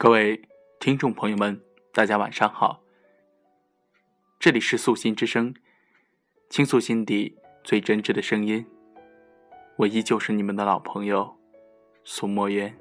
各位听众朋友们，大家晚上好。这里是素心之声，倾诉心底最真挚的声音。我依旧是你们的老朋友苏墨渊。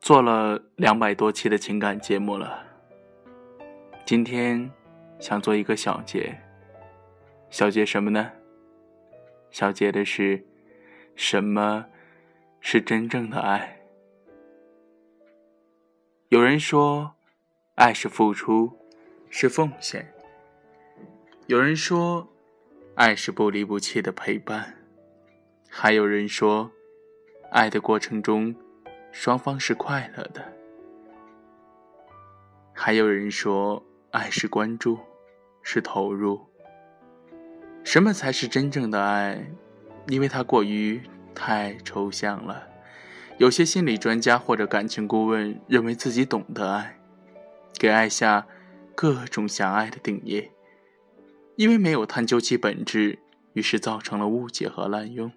做了两百多期的情感节目了，今天想做一个小结。小结什么呢？小结的是什么？是真正的爱。有人说，爱是付出，是奉献；有人说，爱是不离不弃的陪伴；还有人说，爱的过程中，双方是快乐的；还有人说，爱是关注，是投入。什么才是真正的爱？因为它过于……太抽象了，有些心理专家或者感情顾问认为自己懂得爱，给爱下各种狭隘的定义，因为没有探究其本质，于是造成了误解和滥用。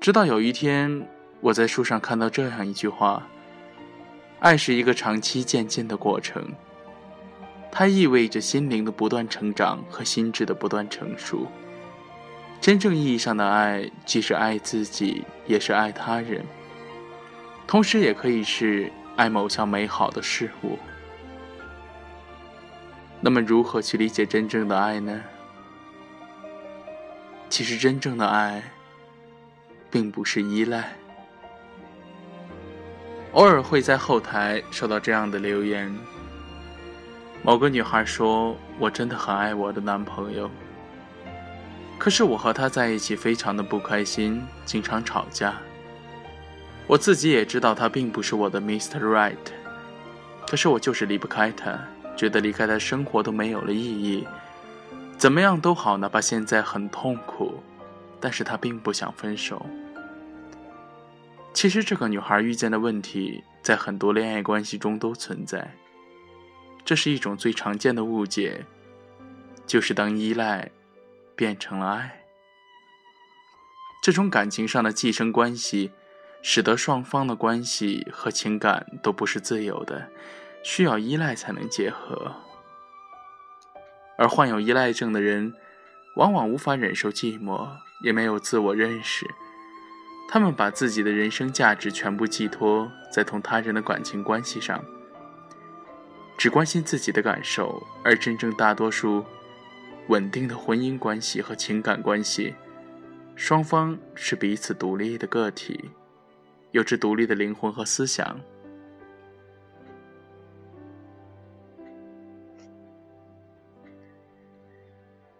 直到有一天，我在书上看到这样一句话：“爱是一个长期渐进的过程，它意味着心灵的不断成长和心智的不断成熟。”真正意义上的爱，既是爱自己，也是爱他人，同时也可以是爱某项美好的事物。那么，如何去理解真正的爱呢？其实，真正的爱，并不是依赖。偶尔会在后台收到这样的留言：某个女孩说：“我真的很爱我的男朋友。”可是我和他在一起非常的不开心，经常吵架。我自己也知道他并不是我的 Mr. Right，可是我就是离不开他，觉得离开他生活都没有了意义。怎么样都好，哪怕现在很痛苦，但是他并不想分手。其实这个女孩遇见的问题，在很多恋爱关系中都存在。这是一种最常见的误解，就是当依赖。变成了爱，这种感情上的寄生关系，使得双方的关系和情感都不是自由的，需要依赖才能结合。而患有依赖症的人，往往无法忍受寂寞，也没有自我认识，他们把自己的人生价值全部寄托在同他人的感情关系上，只关心自己的感受，而真正大多数。稳定的婚姻关系和情感关系，双方是彼此独立的个体，有着独立的灵魂和思想。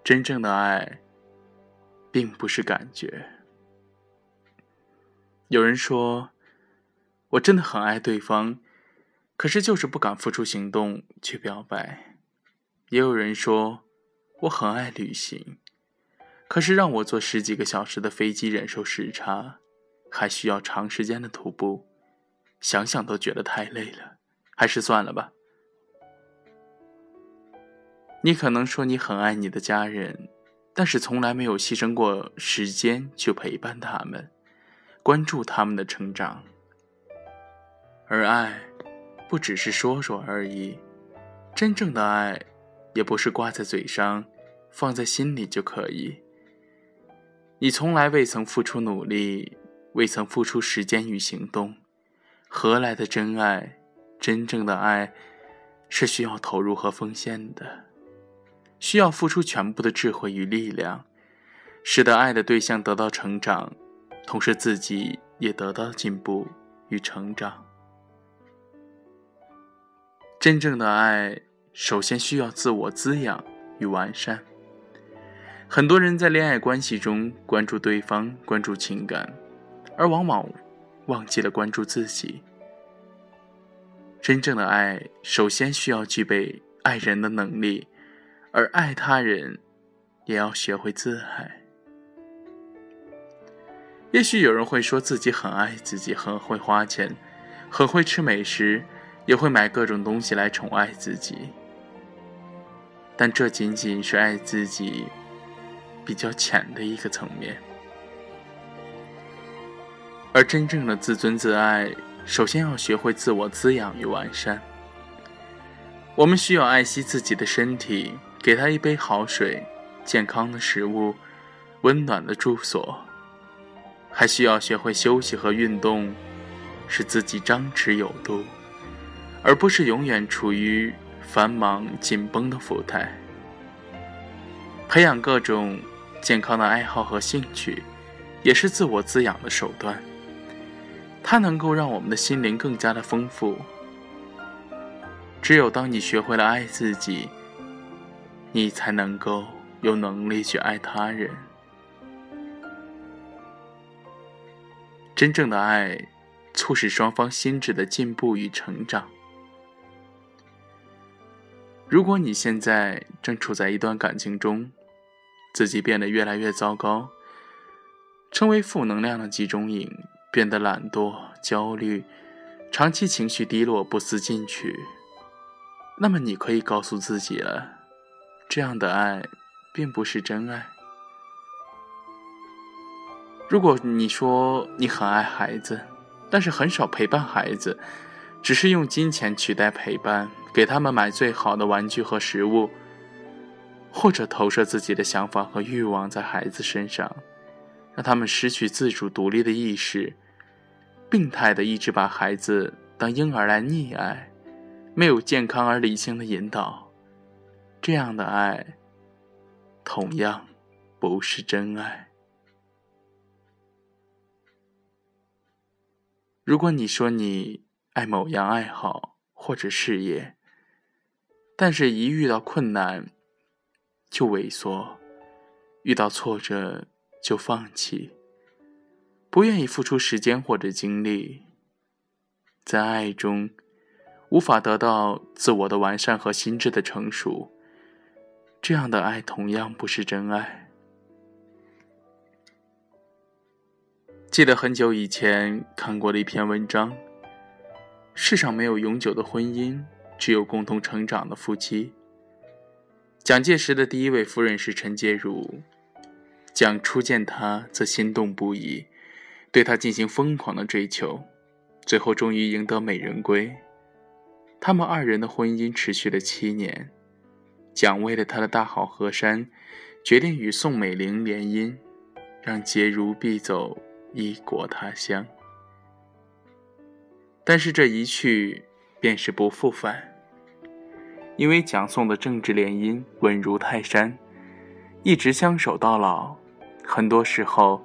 真正的爱，并不是感觉。有人说，我真的很爱对方，可是就是不敢付出行动去表白。也有人说。我很爱旅行，可是让我坐十几个小时的飞机，忍受时差，还需要长时间的徒步，想想都觉得太累了，还是算了吧。你可能说你很爱你的家人，但是从来没有牺牲过时间去陪伴他们，关注他们的成长。而爱，不只是说说而已，真正的爱。也不是挂在嘴上，放在心里就可以。你从来未曾付出努力，未曾付出时间与行动，何来的真爱？真正的爱，是需要投入和奉献的，需要付出全部的智慧与力量，使得爱的对象得到成长，同时自己也得到进步与成长。真正的爱。首先需要自我滋养与完善。很多人在恋爱关系中关注对方，关注情感，而往往忘记了关注自己。真正的爱，首先需要具备爱人的能力，而爱他人，也要学会自爱。也许有人会说自己很爱自己，很会花钱，很会吃美食，也会买各种东西来宠爱自己。但这仅仅是爱自己比较浅的一个层面，而真正的自尊自爱，首先要学会自我滋养与完善。我们需要爱惜自己的身体，给他一杯好水、健康的食物、温暖的住所，还需要学会休息和运动，使自己张弛有度，而不是永远处于繁忙紧绷的福态。培养各种健康的爱好和兴趣，也是自我滋养的手段。它能够让我们的心灵更加的丰富。只有当你学会了爱自己，你才能够有能力去爱他人。真正的爱，促使双方心智的进步与成长。如果你现在正处在一段感情中，自己变得越来越糟糕，成为负能量的集中营，变得懒惰、焦虑，长期情绪低落，不思进取。那么你可以告诉自己了，这样的爱并不是真爱。如果你说你很爱孩子，但是很少陪伴孩子，只是用金钱取代陪伴，给他们买最好的玩具和食物，或者投射自己的想法和欲望在孩子身上，让他们失去自主独立的意识，病态的一直把孩子当婴儿来溺爱。没有健康而理性的引导，这样的爱同样不是真爱。如果你说你爱某样爱好或者事业，但是一遇到困难就萎缩，遇到挫折就放弃，不愿意付出时间或者精力，在爱中。无法得到自我的完善和心智的成熟，这样的爱同样不是真爱。记得很久以前看过的一篇文章：世上没有永久的婚姻，只有共同成长的夫妻。蒋介石的第一位夫人是陈洁如，蒋初见她则心动不已，对她进行疯狂的追求，最后终于赢得美人归。他们二人的婚姻持续了七年，蒋为了他的大好河山，决定与宋美龄联姻，让洁如必走异国他乡。但是这一去便是不复返，因为蒋宋的政治联姻稳如泰山，一直相守到老。很多时候，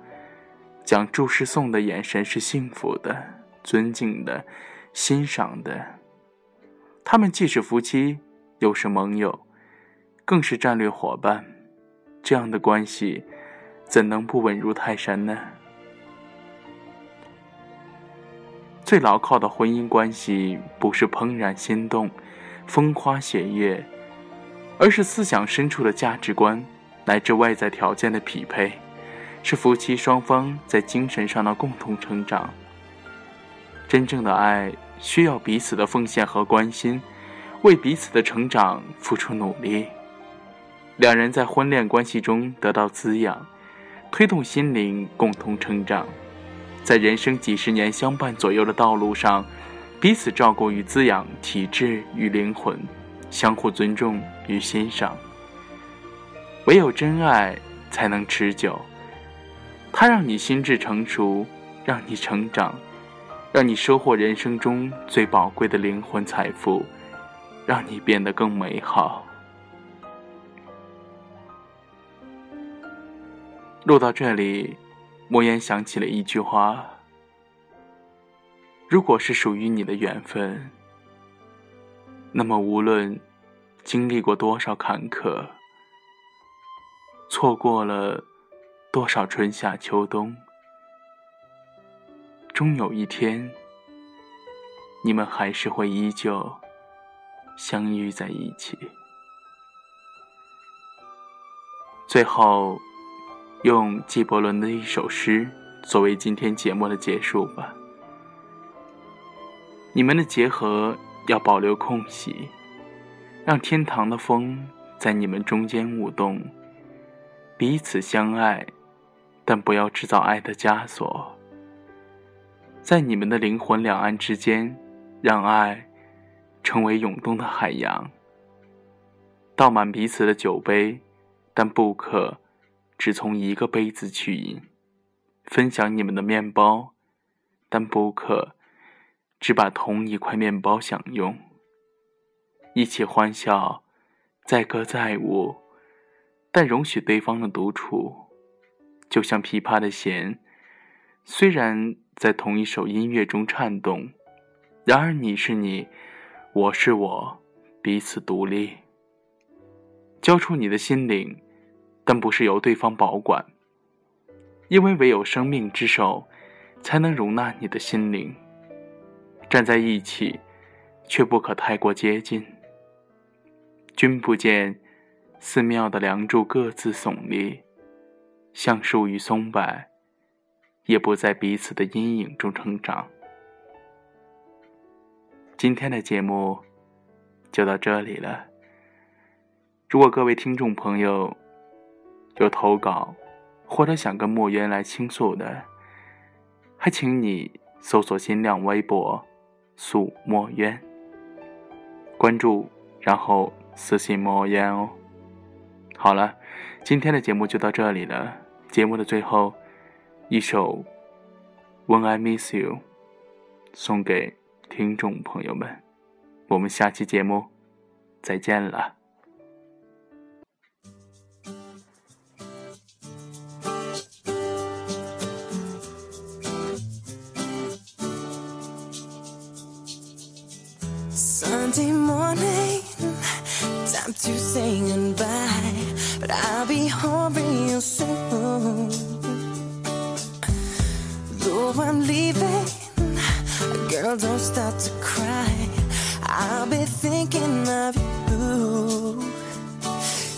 蒋注视宋的眼神是幸福的、尊敬的、欣赏的。他们既是夫妻，又是盟友，更是战略伙伴。这样的关系，怎能不稳如泰山呢？最牢靠的婚姻关系，不是怦然心动、风花雪月，而是思想深处的价值观，乃至外在条件的匹配，是夫妻双方在精神上的共同成长。真正的爱。需要彼此的奉献和关心，为彼此的成长付出努力。两人在婚恋关系中得到滋养，推动心灵共同成长，在人生几十年相伴左右的道路上，彼此照顾与滋养体质与灵魂，相互尊重与欣赏。唯有真爱才能持久，它让你心智成熟，让你成长。让你收获人生中最宝贵的灵魂财富，让你变得更美好。录到这里，莫言想起了一句话：如果是属于你的缘分，那么无论经历过多少坎坷，错过了多少春夏秋冬。终有一天，你们还是会依旧相遇在一起。最后，用纪伯伦的一首诗作为今天节目的结束吧。你们的结合要保留空隙，让天堂的风在你们中间舞动，彼此相爱，但不要制造爱的枷锁。在你们的灵魂两岸之间，让爱成为涌动的海洋。倒满彼此的酒杯，但不可只从一个杯子去饮；分享你们的面包，但不可只把同一块面包享用。一起欢笑，载歌载舞，但容许对方的独处。就像琵琶的弦，虽然在同一首音乐中颤动，然而你是你，我是我，彼此独立。交出你的心灵，但不是由对方保管，因为唯有生命之手，才能容纳你的心灵。站在一起，却不可太过接近。君不见，寺庙的梁柱各自耸立。橡树与松柏，也不在彼此的阴影中成长。今天的节目就到这里了。如果各位听众朋友有投稿，或者想跟墨渊来倾诉的，还请你搜索新浪微博“素墨渊”，关注，然后私信墨渊哦。好了，今天的节目就到这里了。节目的最后，一首《When I Miss You》送给听众朋友们。我们下期节目再见了。Sunday morning, time to say goodbye, but I'll be home real soon. Though I'm leaving, girl, don't start to cry. I'll be thinking of you.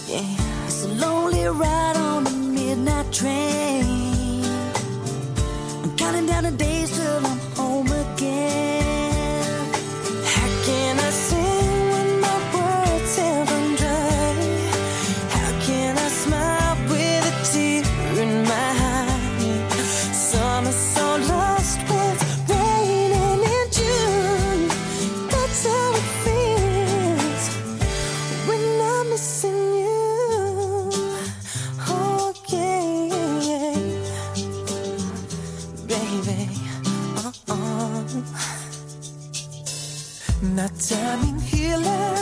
Yeah, it's a lonely ride on the midnight train. I'm counting down the days till I'm home again. baby. Uh-uh. Not timing healing.